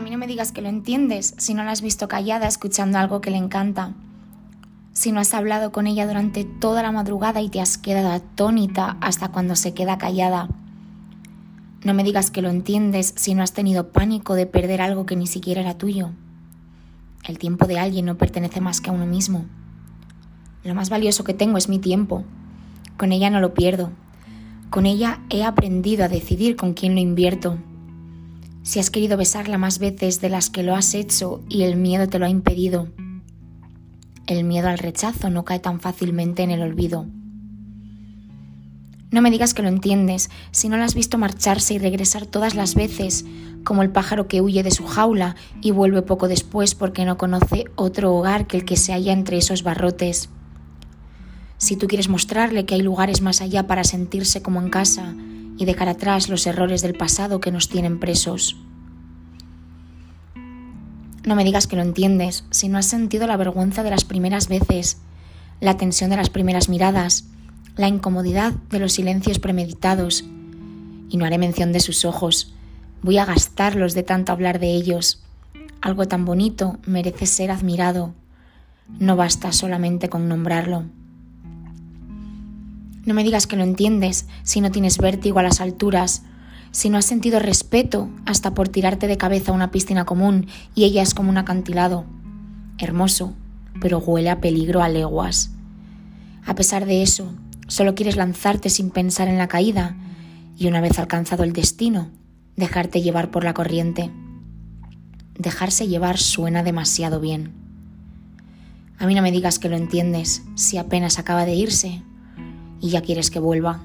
mí no me digas que lo entiendes si no la has visto callada escuchando algo que le encanta. Si no has hablado con ella durante toda la madrugada y te has quedado atónita hasta cuando se queda callada. No me digas que lo entiendes si no has tenido pánico de perder algo que ni siquiera era tuyo. El tiempo de alguien no pertenece más que a uno mismo. Lo más valioso que tengo es mi tiempo. Con ella no lo pierdo. Con ella he aprendido a decidir con quién lo invierto si has querido besarla más veces de las que lo has hecho y el miedo te lo ha impedido. El miedo al rechazo no cae tan fácilmente en el olvido. No me digas que lo entiendes si no la has visto marcharse y regresar todas las veces, como el pájaro que huye de su jaula y vuelve poco después porque no conoce otro hogar que el que se halla entre esos barrotes. Si tú quieres mostrarle que hay lugares más allá para sentirse como en casa, y dejar atrás los errores del pasado que nos tienen presos. No me digas que lo entiendes si no has sentido la vergüenza de las primeras veces, la tensión de las primeras miradas, la incomodidad de los silencios premeditados. Y no haré mención de sus ojos, voy a gastarlos de tanto hablar de ellos. Algo tan bonito merece ser admirado. No basta solamente con nombrarlo. No me digas que lo entiendes si no tienes vértigo a las alturas, si no has sentido respeto hasta por tirarte de cabeza a una piscina común y ella es como un acantilado. Hermoso, pero huele a peligro a leguas. A pesar de eso, solo quieres lanzarte sin pensar en la caída y una vez alcanzado el destino, dejarte llevar por la corriente. Dejarse llevar suena demasiado bien. A mí no me digas que lo entiendes si apenas acaba de irse y ya quieres que vuelva.